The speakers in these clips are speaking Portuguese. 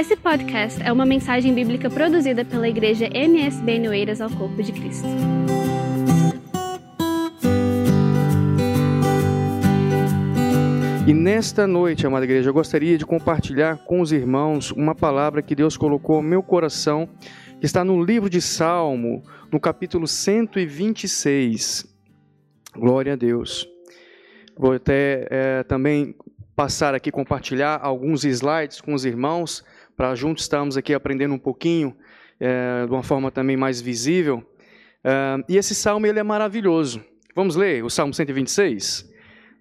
Esse podcast é uma mensagem bíblica produzida pela igreja MSB Noeiras ao Corpo de Cristo. E nesta noite, amada igreja, eu gostaria de compartilhar com os irmãos uma palavra que Deus colocou no meu coração, que está no livro de Salmo, no capítulo 126. Glória a Deus. Vou até é, também passar aqui, compartilhar alguns slides com os irmãos, para juntos estarmos aqui aprendendo um pouquinho, é, de uma forma também mais visível. É, e esse salmo ele é maravilhoso. Vamos ler o Salmo 126?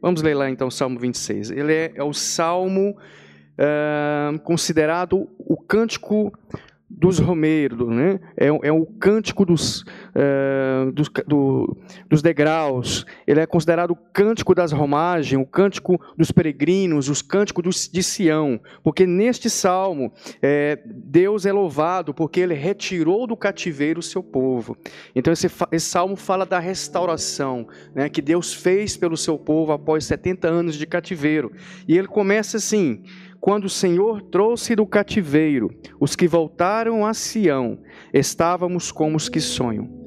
Vamos ler lá então o Salmo 26. Ele é, é o salmo é, considerado o cântico dos romeiros, né? é, é o cântico dos, é, dos, do, dos degraus, ele é considerado o cântico das romagens, o cântico dos peregrinos, os cânticos dos, de Sião, porque neste salmo é, Deus é louvado porque ele retirou do cativeiro o seu povo. Então esse, esse salmo fala da restauração né, que Deus fez pelo seu povo após 70 anos de cativeiro. E ele começa assim quando o Senhor trouxe do cativeiro os que voltaram a Sião, estávamos como os que sonham.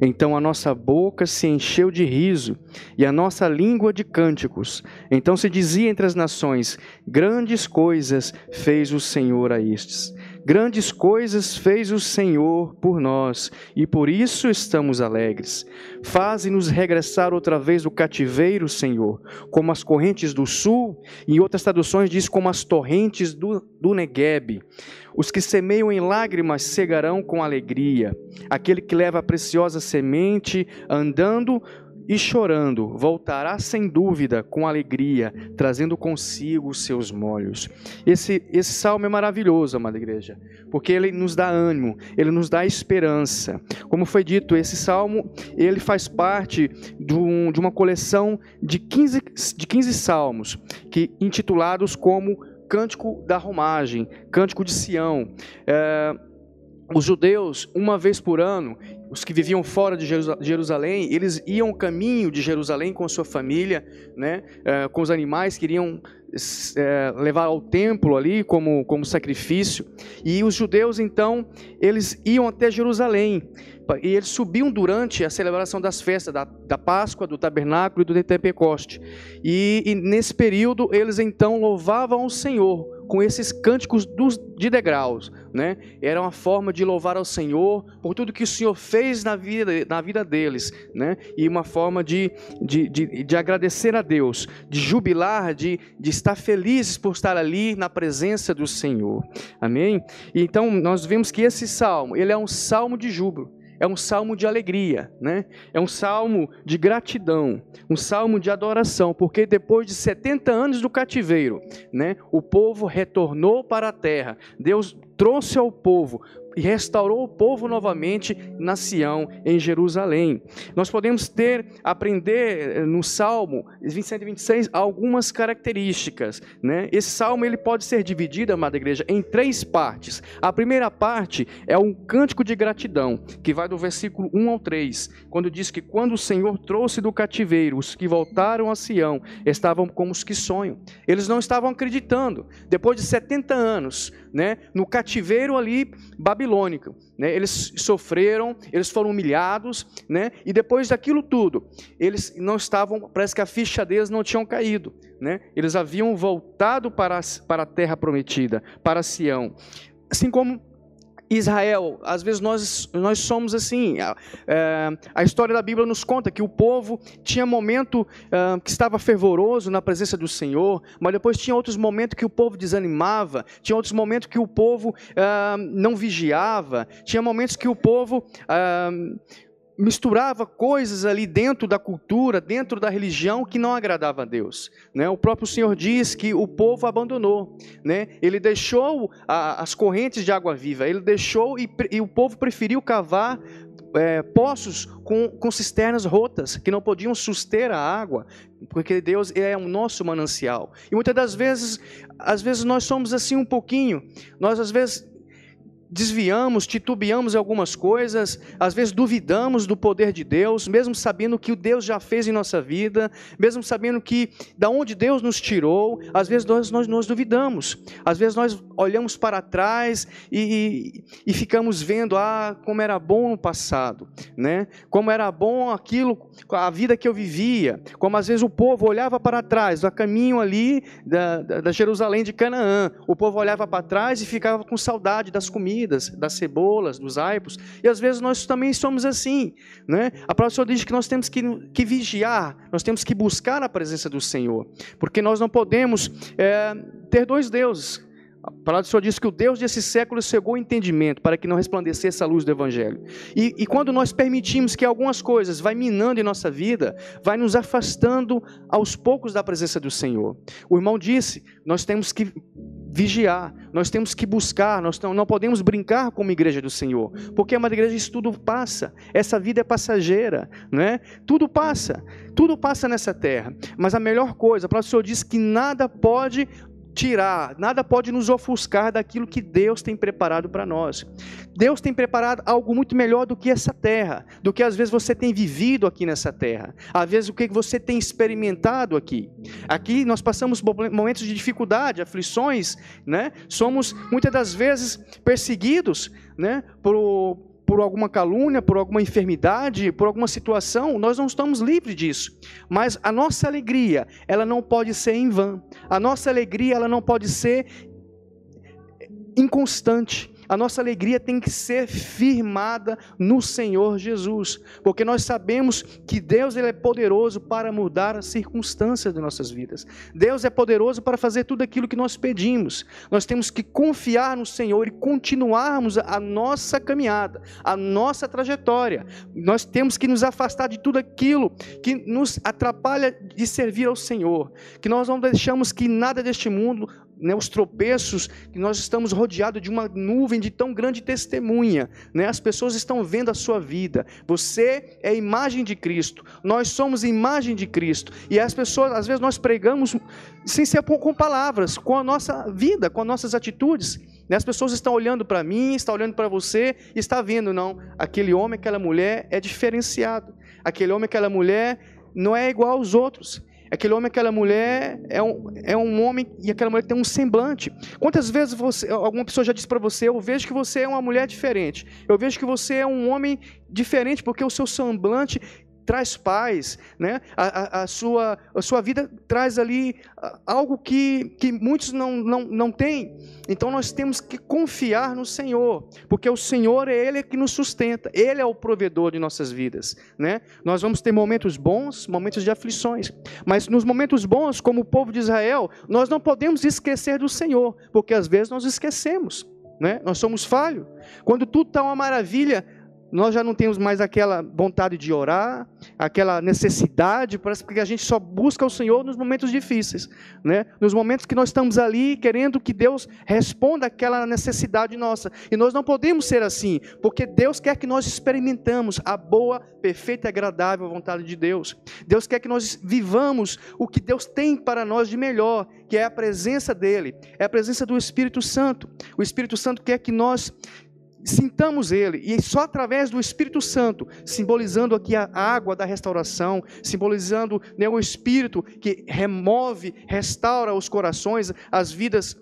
Então a nossa boca se encheu de riso e a nossa língua de cânticos. Então se dizia entre as nações: Grandes coisas fez o Senhor a estes. Grandes coisas fez o Senhor por nós e por isso estamos alegres. Faze-nos regressar outra vez do cativeiro, Senhor, como as correntes do sul, e em outras traduções diz como as torrentes do, do Negueb. Os que semeiam em lágrimas cegarão com alegria. Aquele que leva a preciosa semente andando e chorando, voltará sem dúvida com alegria, trazendo consigo os seus molhos. Esse, esse salmo é maravilhoso, amada igreja, porque ele nos dá ânimo, ele nos dá esperança. Como foi dito, esse salmo ele faz parte de, um, de uma coleção de 15, de 15 salmos, que intitulados como Cântico da Romagem, Cântico de Sião. É, os judeus, uma vez por ano, os que viviam fora de Jerusalém, eles iam caminho de Jerusalém com sua família, né, eh, com os animais que iriam é, levar ao templo ali como, como sacrifício. E os judeus, então, eles iam até Jerusalém. E eles subiam durante a celebração das festas, da, da Páscoa, do Tabernáculo e do Pentecoste. E, e nesse período, eles então louvavam o Senhor com esses cânticos dos, de degraus, né? Era uma forma de louvar ao Senhor por tudo que o Senhor fez na vida, na vida deles, né? E uma forma de, de, de, de agradecer a Deus, de jubilar, de, de estar felizes por estar ali na presença do Senhor. Amém? Então nós vemos que esse salmo, ele é um salmo de júbilo é um salmo de alegria, né? É um salmo de gratidão, um salmo de adoração, porque depois de 70 anos do cativeiro, né, o povo retornou para a terra. Deus trouxe ao povo e restaurou o povo novamente na Sião, em Jerusalém. Nós podemos ter, aprender eh, no Salmo 126 algumas características. Né? Esse salmo ele pode ser dividido, amada igreja, em três partes. A primeira parte é um cântico de gratidão, que vai do versículo 1 ao 3, quando diz que quando o Senhor trouxe do cativeiro os que voltaram a Sião, estavam como os que sonham. Eles não estavam acreditando. Depois de 70 anos, né, no cativeiro ali babilônico. Né, eles sofreram, eles foram humilhados, né, e depois daquilo tudo, eles não estavam, parece que a ficha deles não tinham caído. Né, eles haviam voltado para, para a terra prometida, para Sião. Assim como Israel, às vezes nós, nós somos assim. É, a história da Bíblia nos conta que o povo tinha momento é, que estava fervoroso na presença do Senhor, mas depois tinha outros momentos que o povo desanimava, tinha outros momentos que o povo é, não vigiava, tinha momentos que o povo misturava coisas ali dentro da cultura, dentro da religião que não agradava a Deus. Né? O próprio Senhor diz que o povo abandonou, né? ele deixou a, as correntes de água viva, ele deixou e, e o povo preferiu cavar é, poços com, com cisternas rotas, que não podiam suster a água, porque Deus é o nosso manancial. E muitas das vezes, às vezes nós somos assim um pouquinho, nós às vezes desviamos, titubeamos em algumas coisas, às vezes duvidamos do poder de Deus, mesmo sabendo que o Deus já fez em nossa vida, mesmo sabendo que da onde Deus nos tirou, às vezes nós, nós, nós duvidamos, às vezes nós olhamos para trás e, e, e, ficamos vendo, ah, como era bom no passado, né? como era bom aquilo, a vida que eu vivia, como às vezes o povo olhava para trás, a caminho ali da, da, da Jerusalém de Canaã, o povo olhava para trás e ficava com saudade das comidas, das cebolas, dos aipos, e às vezes nós também somos assim. Né? A palavra do Senhor diz que nós temos que, que vigiar, nós temos que buscar a presença do Senhor, porque nós não podemos é, ter dois deuses. A palavra do Senhor diz que o Deus desse século cegou o entendimento para que não resplandecesse a luz do Evangelho. E, e, quando nós permitimos que algumas coisas vai minando em nossa vida, vai nos afastando aos poucos da presença do Senhor. O irmão disse: nós temos que vigiar, nós temos que buscar, nós não podemos brincar como igreja do Senhor, porque é uma igreja isso tudo passa, essa vida é passageira, não é? Tudo passa, tudo passa nessa terra, mas a melhor coisa, o Senhor diz que nada pode tirar, nada pode nos ofuscar daquilo que Deus tem preparado para nós. Deus tem preparado algo muito melhor do que essa terra, do que às vezes você tem vivido aqui nessa terra, às vezes o que você tem experimentado aqui. Aqui nós passamos momentos de dificuldade, aflições, né? Somos muitas das vezes perseguidos, né? Por por alguma calúnia, por alguma enfermidade, por alguma situação, nós não estamos livres disso. Mas a nossa alegria, ela não pode ser em vão. A nossa alegria, ela não pode ser inconstante. A nossa alegria tem que ser firmada no Senhor Jesus, porque nós sabemos que Deus ele é poderoso para mudar as circunstâncias de nossas vidas. Deus é poderoso para fazer tudo aquilo que nós pedimos. Nós temos que confiar no Senhor e continuarmos a nossa caminhada, a nossa trajetória. Nós temos que nos afastar de tudo aquilo que nos atrapalha de servir ao Senhor, que nós não deixamos que nada deste mundo né, os tropeços, que nós estamos rodeados de uma nuvem de tão grande testemunha. Né? As pessoas estão vendo a sua vida. Você é imagem de Cristo. Nós somos imagem de Cristo. E as pessoas, às vezes, nós pregamos sem ser com palavras, com a nossa vida, com as nossas atitudes. Né? As pessoas estão olhando para mim, estão olhando para você e está vendo, não, aquele homem, aquela mulher é diferenciado. Aquele homem, aquela mulher não é igual aos outros. Aquele homem, aquela mulher é um, é um homem e aquela mulher tem um semblante. Quantas vezes você, alguma pessoa já disse para você: Eu vejo que você é uma mulher diferente. Eu vejo que você é um homem diferente porque o seu semblante traz paz, né? A, a, a, sua, a sua vida traz ali algo que, que muitos não, não, não têm. Então nós temos que confiar no Senhor, porque o Senhor é Ele que nos sustenta, Ele é o provedor de nossas vidas, né? Nós vamos ter momentos bons, momentos de aflições, mas nos momentos bons, como o povo de Israel, nós não podemos esquecer do Senhor, porque às vezes nós esquecemos. Né? Nós somos falhos. Quando tudo está uma maravilha, nós já não temos mais aquela vontade de orar, aquela necessidade, parece que a gente só busca o Senhor nos momentos difíceis, né? Nos momentos que nós estamos ali querendo que Deus responda aquela necessidade nossa. E nós não podemos ser assim, porque Deus quer que nós experimentamos a boa, perfeita e agradável vontade de Deus. Deus quer que nós vivamos o que Deus tem para nós de melhor, que é a presença dele, é a presença do Espírito Santo. O Espírito Santo quer que nós sintamos Ele, e só através do Espírito Santo, simbolizando aqui a água da restauração, simbolizando né, o Espírito que remove, restaura os corações, as vidas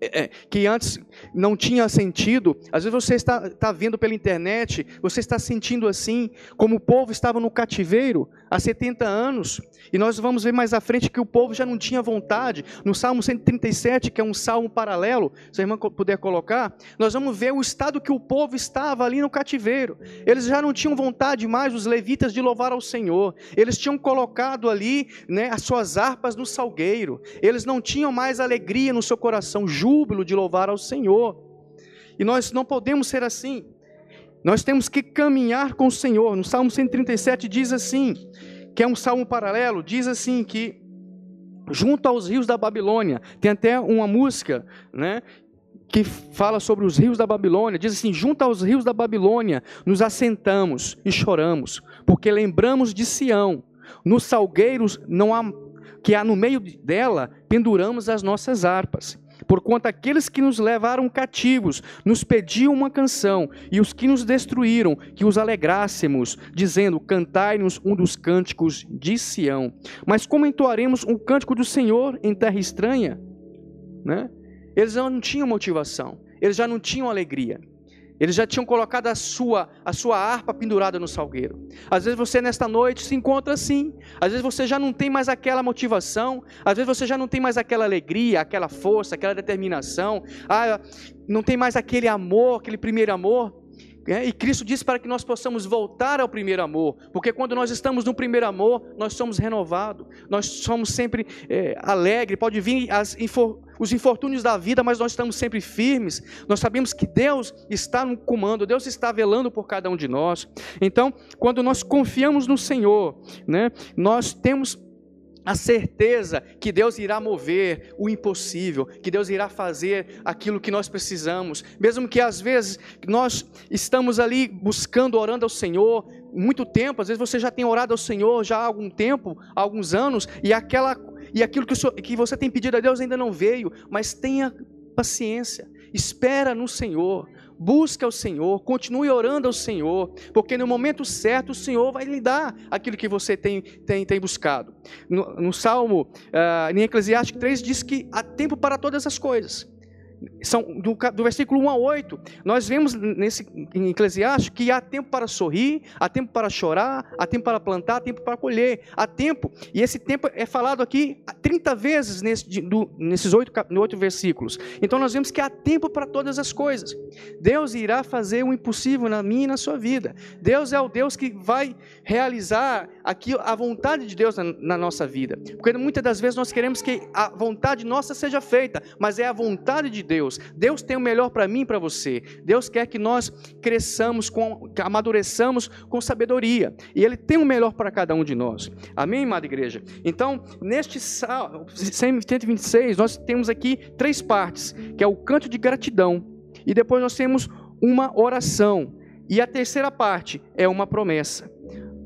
é, é, que antes não tinha sentido. Às vezes você está, está vendo pela internet, você está sentindo assim, como o povo estava no cativeiro há 70 anos. E nós vamos ver mais à frente que o povo já não tinha vontade. No Salmo 137, que é um salmo paralelo, se a irmã puder colocar, nós vamos ver o estado que o povo estava ali no cativeiro. Eles já não tinham vontade mais, os levitas, de louvar ao Senhor. Eles tinham colocado ali né, as suas harpas no salgueiro. Eles não tinham mais alegria no seu coração, júbilo de louvar ao Senhor. E nós não podemos ser assim. Nós temos que caminhar com o Senhor. No Salmo 137 diz assim, que é um salmo paralelo, diz assim que junto aos rios da Babilônia, tem até uma música, né, que fala sobre os rios da Babilônia, diz assim: junto aos rios da Babilônia, nos assentamos e choramos, porque lembramos de Sião. Nos salgueiros não há que há no meio dela, penduramos as nossas harpas. Porquanto aqueles que nos levaram cativos nos pediam uma canção, e os que nos destruíram, que os alegrássemos, dizendo: Cantai-nos um dos cânticos de Sião. Mas como entoaremos um cântico do Senhor em terra estranha? Né? Eles não tinham motivação, eles já não tinham alegria. Eles já tinham colocado a sua, a sua harpa pendurada no salgueiro. Às vezes você nesta noite se encontra assim. Às vezes você já não tem mais aquela motivação. Às vezes você já não tem mais aquela alegria, aquela força, aquela determinação. Ah, não tem mais aquele amor, aquele primeiro amor. É, e Cristo disse para que nós possamos voltar ao primeiro amor, porque quando nós estamos no primeiro amor, nós somos renovados, nós somos sempre é, alegres. Pode vir as, os infortúnios da vida, mas nós estamos sempre firmes. Nós sabemos que Deus está no comando, Deus está velando por cada um de nós. Então, quando nós confiamos no Senhor, né, nós temos a certeza que Deus irá mover o impossível, que Deus irá fazer aquilo que nós precisamos, mesmo que às vezes nós estamos ali buscando, orando ao Senhor, muito tempo, às vezes você já tem orado ao Senhor já há algum tempo, há alguns anos, e aquela e aquilo que, senhor, que você tem pedido a Deus ainda não veio, mas tenha paciência, espera no Senhor, busca o Senhor, continue orando ao Senhor, porque no momento certo o Senhor vai lhe dar aquilo que você tem, tem, tem buscado. No, no Salmo, uh, em Eclesiastes 3, diz que há tempo para todas as coisas são do, do, versículo 1 a 8, nós vemos nesse em Eclesiastes que há tempo para sorrir, há tempo para chorar, há tempo para plantar, há tempo para colher, há tempo, e esse tempo é falado aqui 30 vezes nesse, do, nesses oito, versículos. Então nós vemos que há tempo para todas as coisas. Deus irá fazer o impossível na minha e na sua vida. Deus é o Deus que vai realizar aqui a vontade de Deus na, na nossa vida. Porque muitas das vezes nós queremos que a vontade nossa seja feita, mas é a vontade de Deus. Deus tem o melhor para mim e para você. Deus quer que nós cresçamos, com, amadureçamos com sabedoria. E Ele tem o melhor para cada um de nós. Amém, amada igreja? Então, neste Salmo 126, nós temos aqui três partes, que é o canto de gratidão. E depois nós temos uma oração. E a terceira parte é uma promessa.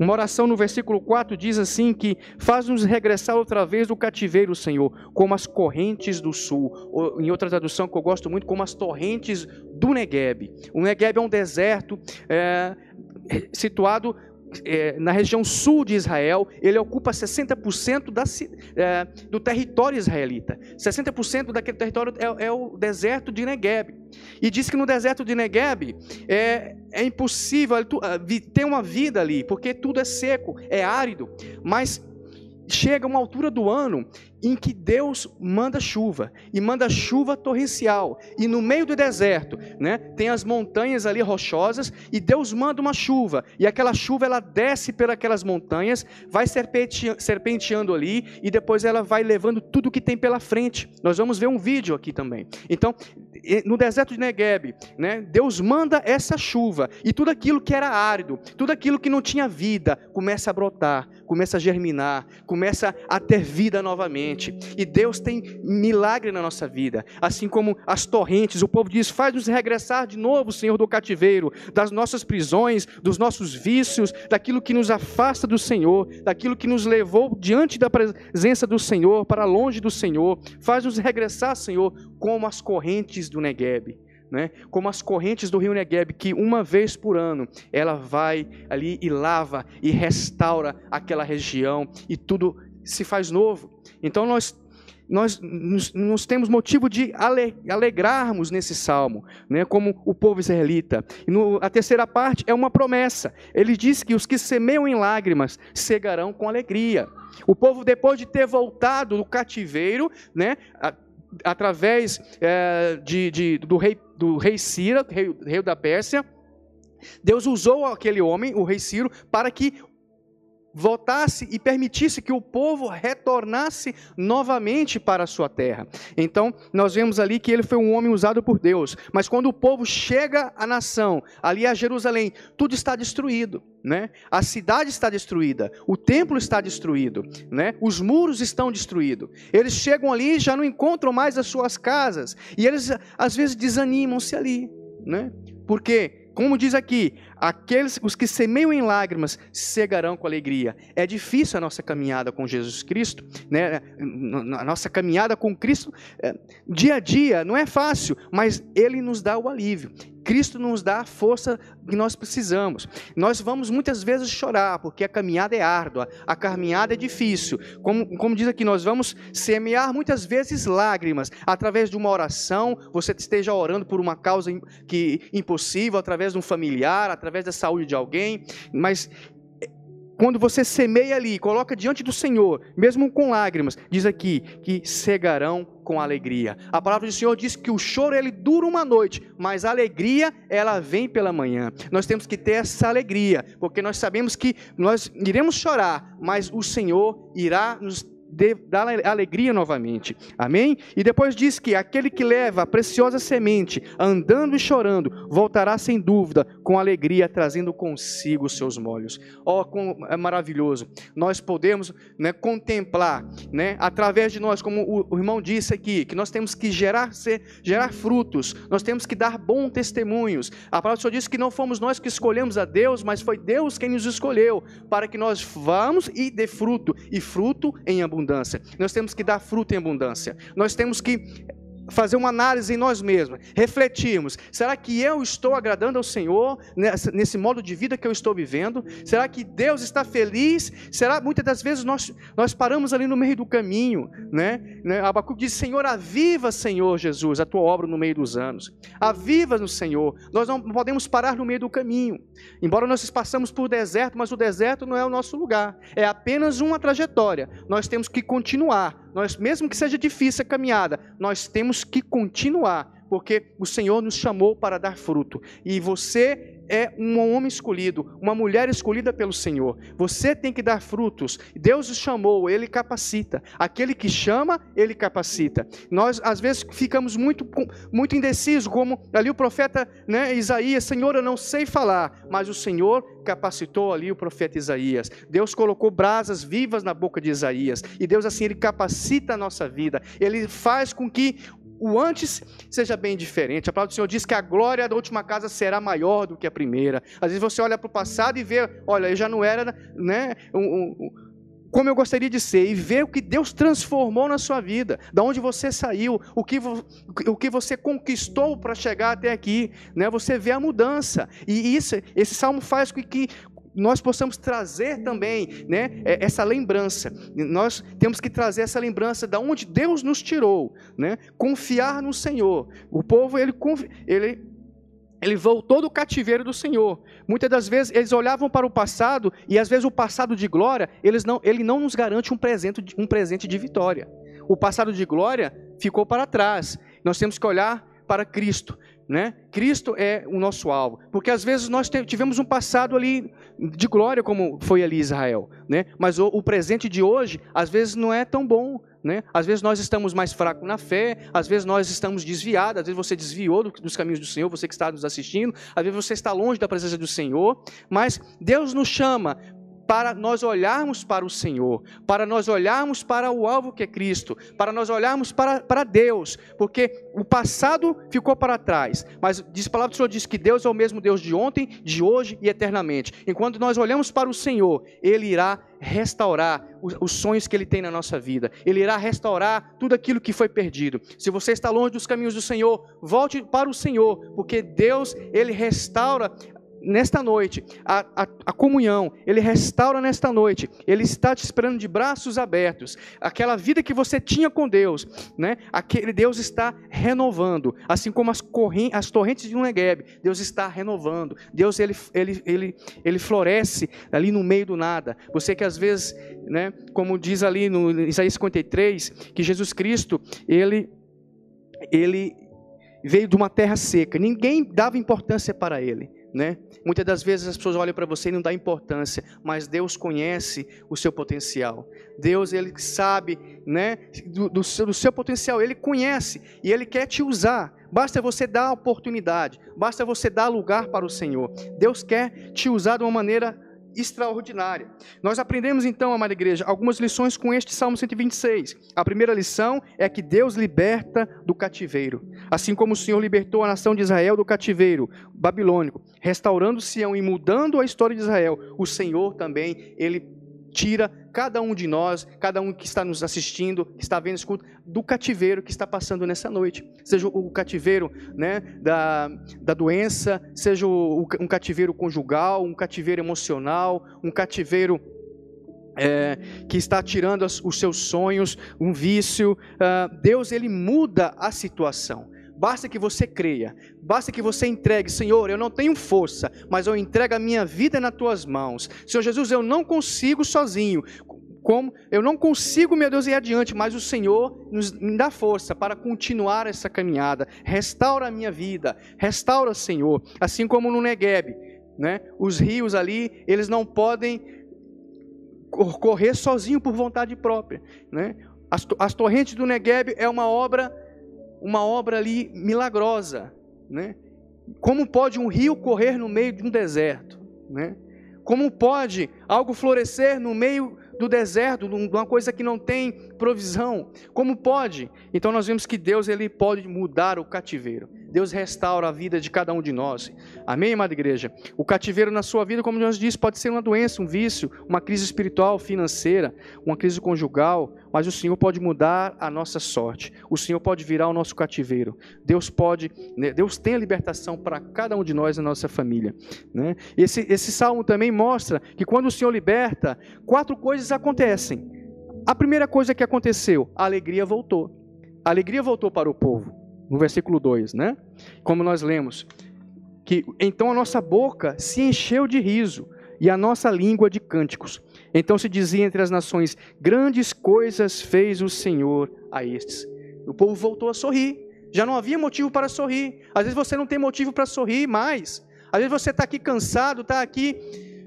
Uma oração no versículo 4 diz assim que faz-nos regressar outra vez do cativeiro, Senhor, como as correntes do sul. Ou, em outra tradução que eu gosto muito, como as torrentes do Negueb. O Negueb é um deserto é, situado é, na região sul de Israel, ele ocupa 60% da, é, do território israelita. 60% daquele território é, é, o deserto de Negueb. E diz que no deserto de Negueb é, é impossível ah, ter uma vida ali, porque tudo é seco, é árido. Mas chega uma altura do ano em que Deus manda chuva e manda chuva torrencial e no meio do deserto, né, tem as montanhas ali rochosas e Deus manda uma chuva e aquela chuva ela desce pelas montanhas, vai serpenteando ali e depois ela vai levando tudo que tem pela frente. Nós vamos ver um vídeo aqui também. Então, no deserto de Negueb, né, Deus manda essa chuva e tudo aquilo que era árido, tudo aquilo que não tinha vida começa a brotar, começa a germinar, começa a ter vida novamente. E Deus tem milagre na nossa vida, assim como as torrentes. O povo diz: faz-nos regressar de novo, Senhor, do cativeiro, das nossas prisões, dos nossos vícios, daquilo que nos afasta do Senhor, daquilo que nos levou diante da presença do Senhor, para longe do Senhor. Faz-nos regressar, Senhor, como as correntes do Negueb né? como as correntes do rio Negueb, que uma vez por ano ela vai ali e lava e restaura aquela região e tudo se faz novo. Então nós nós nos, temos motivo de alegrarmos nesse salmo, né, como o povo israelita. No, a terceira parte é uma promessa. Ele diz que os que semeiam em lágrimas cegarão com alegria. O povo, depois de ter voltado do cativeiro, né, através é, de, de, do, rei, do rei Cira, rei, rei da Pérsia, Deus usou aquele homem, o rei Ciro, para que voltasse e permitisse que o povo retornasse novamente para a sua terra. Então, nós vemos ali que ele foi um homem usado por Deus, mas quando o povo chega à nação, ali a Jerusalém, tudo está destruído, né? A cidade está destruída, o templo está destruído, né? Os muros estão destruídos. Eles chegam ali e já não encontram mais as suas casas, e eles às vezes desanimam-se ali, né? Porque como diz aqui, aqueles os que semeiam em lágrimas cegarão com alegria. É difícil a nossa caminhada com Jesus Cristo, né? A nossa caminhada com Cristo é, dia a dia não é fácil, mas Ele nos dá o alívio. Cristo nos dá a força que nós precisamos. Nós vamos muitas vezes chorar, porque a caminhada é árdua, a caminhada é difícil. Como, como diz aqui, nós vamos semear muitas vezes lágrimas, através de uma oração, você esteja orando por uma causa que, impossível, através de um familiar, através da saúde de alguém, mas quando você semeia ali, coloca diante do Senhor, mesmo com lágrimas, diz aqui que cegarão com alegria. A palavra do Senhor diz que o choro ele dura uma noite, mas a alegria ela vem pela manhã. Nós temos que ter essa alegria, porque nós sabemos que nós iremos chorar, mas o Senhor irá nos dar alegria novamente. Amém? E depois diz que aquele que leva a preciosa semente, andando e chorando, voltará sem dúvida, com alegria, trazendo consigo os seus molhos. Ó, oh, é maravilhoso. Nós podemos né, contemplar, né, através de nós, como o, o irmão disse aqui, que nós temos que gerar, ser, gerar frutos, nós temos que dar bons testemunhos. A palavra do Senhor diz que não fomos nós que escolhemos a Deus, mas foi Deus quem nos escolheu, para que nós vamos e dê fruto, e fruto em abundância abundância. Nós temos que dar fruto em abundância. Nós temos que fazer uma análise em nós mesmos, refletirmos: será que eu estou agradando ao Senhor nesse modo de vida que eu estou vivendo? Será que Deus está feliz? Será muitas das vezes nós, nós paramos ali no meio do caminho, né? né? Abacuque diz: Senhor, aviva, Senhor Jesus, a tua obra no meio dos anos, aviva no Senhor. Nós não podemos parar no meio do caminho, embora nós passamos por deserto, mas o deserto não é o nosso lugar, é apenas uma trajetória. Nós temos que continuar nós, mesmo que seja difícil a caminhada, nós temos que continuar, porque o Senhor nos chamou para dar fruto. E você é um homem escolhido, uma mulher escolhida pelo Senhor. Você tem que dar frutos. Deus o chamou, ele capacita. Aquele que chama, ele capacita. Nós às vezes ficamos muito muito indecisos, como ali o profeta, né, Isaías, Senhor, eu não sei falar, mas o Senhor capacitou ali o profeta Isaías. Deus colocou brasas vivas na boca de Isaías. E Deus assim ele capacita a nossa vida. Ele faz com que o antes seja bem diferente. A palavra do Senhor diz que a glória da última casa será maior do que a primeira. Às vezes você olha para o passado e vê, olha, eu já não era, né, um, um, como eu gostaria de ser, e ver o que Deus transformou na sua vida, da onde você saiu, o que, o que você conquistou para chegar até aqui, né? Você vê a mudança. E isso, esse salmo faz com que, nós possamos trazer também né, é, essa lembrança. Nós temos que trazer essa lembrança de onde Deus nos tirou, né? confiar no Senhor. O povo, ele, ele, ele voltou do cativeiro do Senhor. Muitas das vezes eles olhavam para o passado e às vezes o passado de glória, eles não, ele não nos garante um presente, um presente de vitória. O passado de glória ficou para trás. Nós temos que olhar para Cristo. Né? Cristo é o nosso alvo, porque às vezes nós tivemos um passado ali de glória como foi ali Israel, né? Mas o, o presente de hoje às vezes não é tão bom, né? Às vezes nós estamos mais fracos na fé, às vezes nós estamos desviados, às vezes você desviou dos caminhos do Senhor, você que está nos assistindo, às vezes você está longe da presença do Senhor, mas Deus nos chama para nós olharmos para o Senhor, para nós olharmos para o alvo que é Cristo, para nós olharmos para, para Deus, porque o passado ficou para trás, mas diz a palavra do Senhor diz que Deus é o mesmo Deus de ontem, de hoje e eternamente. Enquanto nós olhamos para o Senhor, Ele irá restaurar os, os sonhos que Ele tem na nossa vida, Ele irá restaurar tudo aquilo que foi perdido. Se você está longe dos caminhos do Senhor, volte para o Senhor, porque Deus, Ele restaura nesta noite, a, a, a, comunhão, Ele restaura nesta noite, Ele está te esperando de braços abertos, aquela vida que você tinha com Deus, né? aquele Deus está renovando, assim como as, correntes, as torrentes de um Negev, Deus está renovando, Deus ele, ele, ele, ele floresce ali no meio do nada, você que às vezes, né, como diz ali no Isaías 53, que Jesus Cristo, Ele, Ele veio de uma terra seca, ninguém dava importância para Ele, né? Muitas das vezes as pessoas olham para você e não dá importância, mas Deus conhece o seu potencial. Deus ele sabe, né, do, do, seu, do seu potencial, ele conhece e ele quer te usar. Basta você dar oportunidade, basta você dar lugar para o Senhor. Deus quer te usar de uma maneira extraordinária. Nós aprendemos então, amada igreja, algumas lições com este Salmo 126. A primeira lição é que Deus liberta do cativeiro. Assim como o Senhor libertou a nação de Israel do cativeiro babilônico, restaurando Sião e mudando a história de Israel, o Senhor também, ele tira cada um de nós, cada um que está nos assistindo, que está vendo, escuta, do cativeiro que está passando nessa noite. Seja o cativeiro né, da, da doença, seja o, um cativeiro conjugal, um cativeiro emocional, um cativeiro é, que está tirando os seus sonhos, um vício. Uh, Deus ele muda a situação. Basta que você creia, basta que você entregue, Senhor, eu não tenho força, mas eu entrego a minha vida nas tuas mãos. Senhor Jesus, eu não consigo sozinho. Como eu não consigo, meu Deus, ir adiante, mas o Senhor nos dá força para continuar essa caminhada. Restaura a minha vida, restaura, Senhor, assim como no Negueb, né? Os rios ali, eles não podem correr sozinho por vontade própria, né? As, as torrentes do Negueb é uma obra uma obra ali milagrosa, né? Como pode um rio correr no meio de um deserto, né? Como pode algo florescer no meio do deserto, de uma coisa que não tem provisão? Como pode? Então nós vemos que Deus ele pode mudar o cativeiro. Deus restaura a vida de cada um de nós. Amém, amada igreja? O cativeiro na sua vida, como nós disse, pode ser uma doença, um vício, uma crise espiritual, financeira, uma crise conjugal, mas o Senhor pode mudar a nossa sorte. O Senhor pode virar o nosso cativeiro. Deus pode, né? Deus tem a libertação para cada um de nós na nossa família. Né? Esse, esse salmo também mostra que quando o Senhor liberta, quatro coisas acontecem. A primeira coisa que aconteceu, a alegria voltou. A alegria voltou para o povo no versículo 2, né? Como nós lemos, que então a nossa boca se encheu de riso e a nossa língua de cânticos. Então se dizia entre as nações: grandes coisas fez o Senhor a estes. O povo voltou a sorrir. Já não havia motivo para sorrir. Às vezes você não tem motivo para sorrir mais. Às vezes você está aqui cansado, está aqui,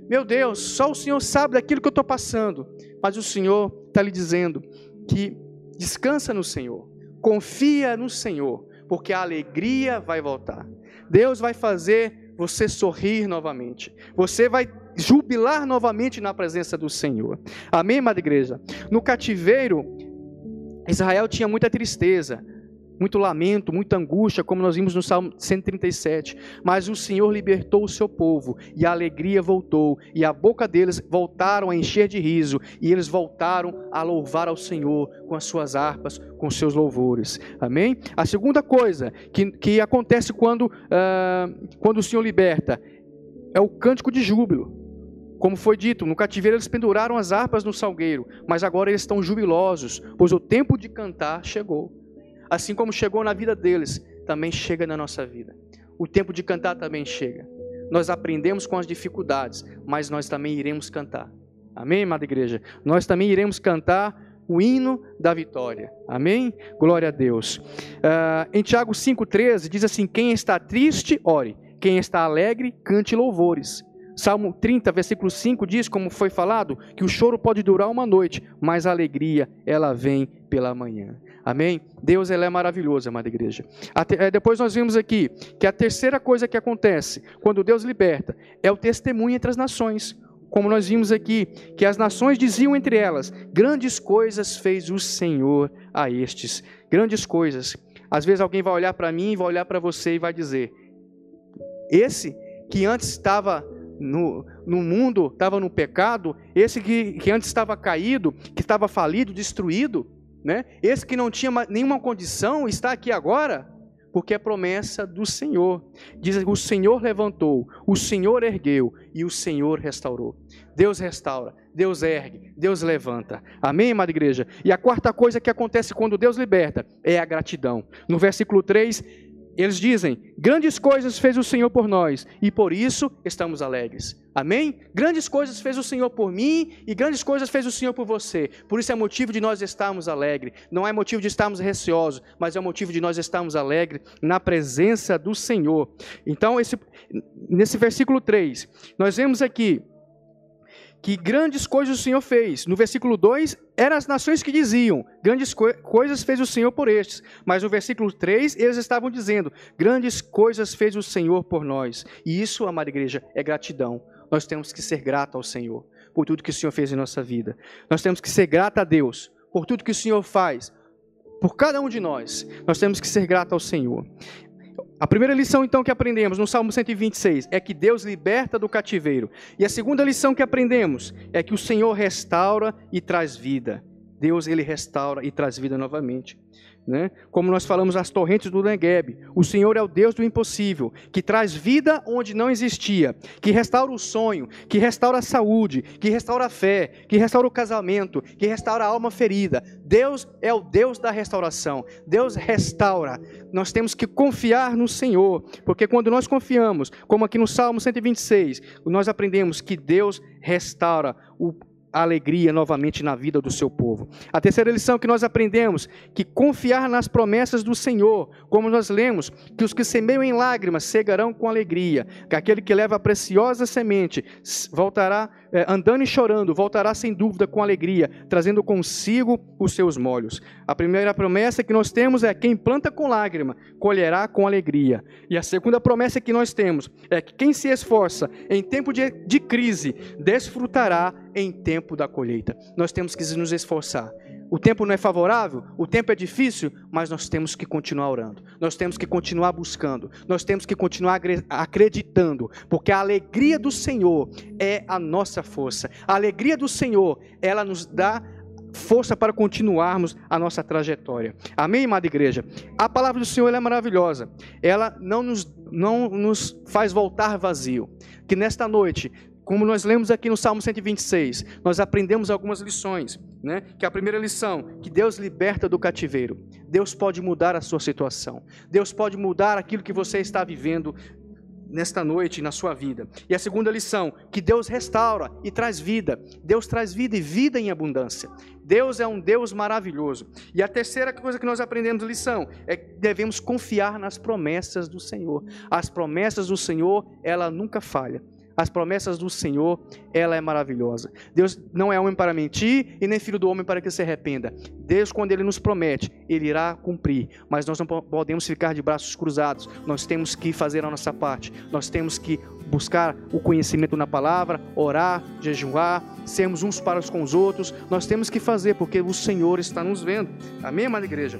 meu Deus, só o Senhor sabe daquilo que eu estou passando. Mas o Senhor está lhe dizendo que descansa no Senhor, confia no Senhor, porque a alegria vai voltar. Deus vai fazer você sorrir novamente. Você vai jubilar novamente na presença do Senhor. Amém, amada igreja? No cativeiro, Israel tinha muita tristeza muito lamento, muita angústia, como nós vimos no Salmo 137. Mas o Senhor libertou o seu povo, e a alegria voltou, e a boca deles voltaram a encher de riso, e eles voltaram a louvar ao Senhor com as suas harpas, com seus louvores. Amém? A segunda coisa que, que acontece quando, uh, quando o Senhor liberta é o cântico de júbilo. Como foi dito, no cativeiro eles penduraram as harpas no salgueiro, mas agora eles estão jubilosos, pois o tempo de cantar chegou. Assim como chegou na vida deles, também chega na nossa vida. O tempo de cantar também chega. Nós aprendemos com as dificuldades, mas nós também iremos cantar. Amém, amada igreja? Nós também iremos cantar o hino da vitória. Amém? Glória a Deus. Uh, em Tiago 5,13 diz assim: Quem está triste, ore. Quem está alegre, cante louvores. Salmo 30, versículo 5 diz, como foi falado, que o choro pode durar uma noite, mas a alegria, ela vem pela manhã. Amém? Deus é maravilhoso, amada igreja. Até, é, depois nós vimos aqui que a terceira coisa que acontece quando Deus liberta é o testemunho entre as nações. Como nós vimos aqui, que as nações diziam entre elas: grandes coisas fez o Senhor a estes. Grandes coisas. Às vezes alguém vai olhar para mim, vai olhar para você e vai dizer: esse que antes estava no, no mundo, estava no pecado, esse que, que antes estava caído, que estava falido, destruído, né? Esse que não tinha nenhuma condição está aqui agora, porque é promessa do Senhor. Diz o Senhor levantou, o Senhor ergueu e o Senhor restaurou. Deus restaura, Deus ergue, Deus levanta. Amém, amada igreja? E a quarta coisa que acontece quando Deus liberta é a gratidão. No versículo 3, eles dizem: Grandes coisas fez o Senhor por nós e por isso estamos alegres. Amém? Grandes coisas fez o Senhor por mim e grandes coisas fez o Senhor por você. Por isso é motivo de nós estarmos alegres. Não é motivo de estarmos receosos, mas é motivo de nós estarmos alegres na presença do Senhor. Então, esse, nesse versículo 3, nós vemos aqui que grandes coisas o Senhor fez. No versículo 2, eram as nações que diziam: grandes co coisas fez o Senhor por estes. Mas no versículo 3, eles estavam dizendo: grandes coisas fez o Senhor por nós. E isso, amada igreja, é gratidão. nós temos que ser grato ao Senhor por tudo que o Senhor fez em nossa vida. Nós temos que ser grato a Deus por tudo que o Senhor faz por cada um de nós. Nós temos que ser grato ao Senhor. A primeira lição, então, que aprendemos no Salmo 126 é que Deus liberta do cativeiro. E a segunda lição que aprendemos é que o Senhor restaura e traz vida. Deus, ele restaura e traz vida novamente. Né? Como nós falamos as torrentes do Negueb, o Senhor é o Deus do impossível, que traz vida onde não existia, que restaura o sonho, que restaura a saúde, que restaura a fé, que restaura o casamento, que restaura a alma ferida. Deus é o Deus da restauração. Deus restaura. Nós temos que confiar no Senhor, porque quando nós confiamos, como aqui no Salmo 126, nós aprendemos que Deus restaura o alegria novamente na vida do seu povo. A terceira lição que nós aprendemos, que confiar nas promessas do Senhor, como nós lemos, que os que semeiam em lágrimas cegarão com alegria, que aquele que leva a preciosa semente voltará é, andando e chorando, voltará sem dúvida com alegria, trazendo consigo os seus molhos. A primeira promessa que nós temos é: quem planta com lágrima, colherá com alegria. E a segunda promessa que nós temos é que quem se esforça em tempo de, de crise, desfrutará em tempo da colheita. Nós temos que nos esforçar. O tempo não é favorável, o tempo é difícil, mas nós temos que continuar orando, nós temos que continuar buscando, nós temos que continuar acreditando, porque a alegria do Senhor é a nossa força. A alegria do Senhor, ela nos dá força para continuarmos a nossa trajetória. Amém, amada igreja? A palavra do Senhor é maravilhosa. Ela não nos, não nos faz voltar vazio. Que nesta noite como nós lemos aqui no Salmo 126, nós aprendemos algumas lições, né? Que a primeira lição, que Deus liberta do cativeiro. Deus pode mudar a sua situação. Deus pode mudar aquilo que você está vivendo nesta noite na sua vida. E a segunda lição, que Deus restaura e traz vida. Deus traz vida e vida em abundância. Deus é um Deus maravilhoso. E a terceira coisa que nós aprendemos lição é que devemos confiar nas promessas do Senhor. As promessas do Senhor, ela nunca falha. As promessas do Senhor, ela é maravilhosa. Deus não é homem para mentir e nem filho do homem para que se arrependa. Deus, quando Ele nos promete, Ele irá cumprir. Mas nós não podemos ficar de braços cruzados. Nós temos que fazer a nossa parte. Nós temos que buscar o conhecimento na palavra, orar, jejuar, sermos uns para com os outros. Nós temos que fazer porque o Senhor está nos vendo. Amém, amada igreja?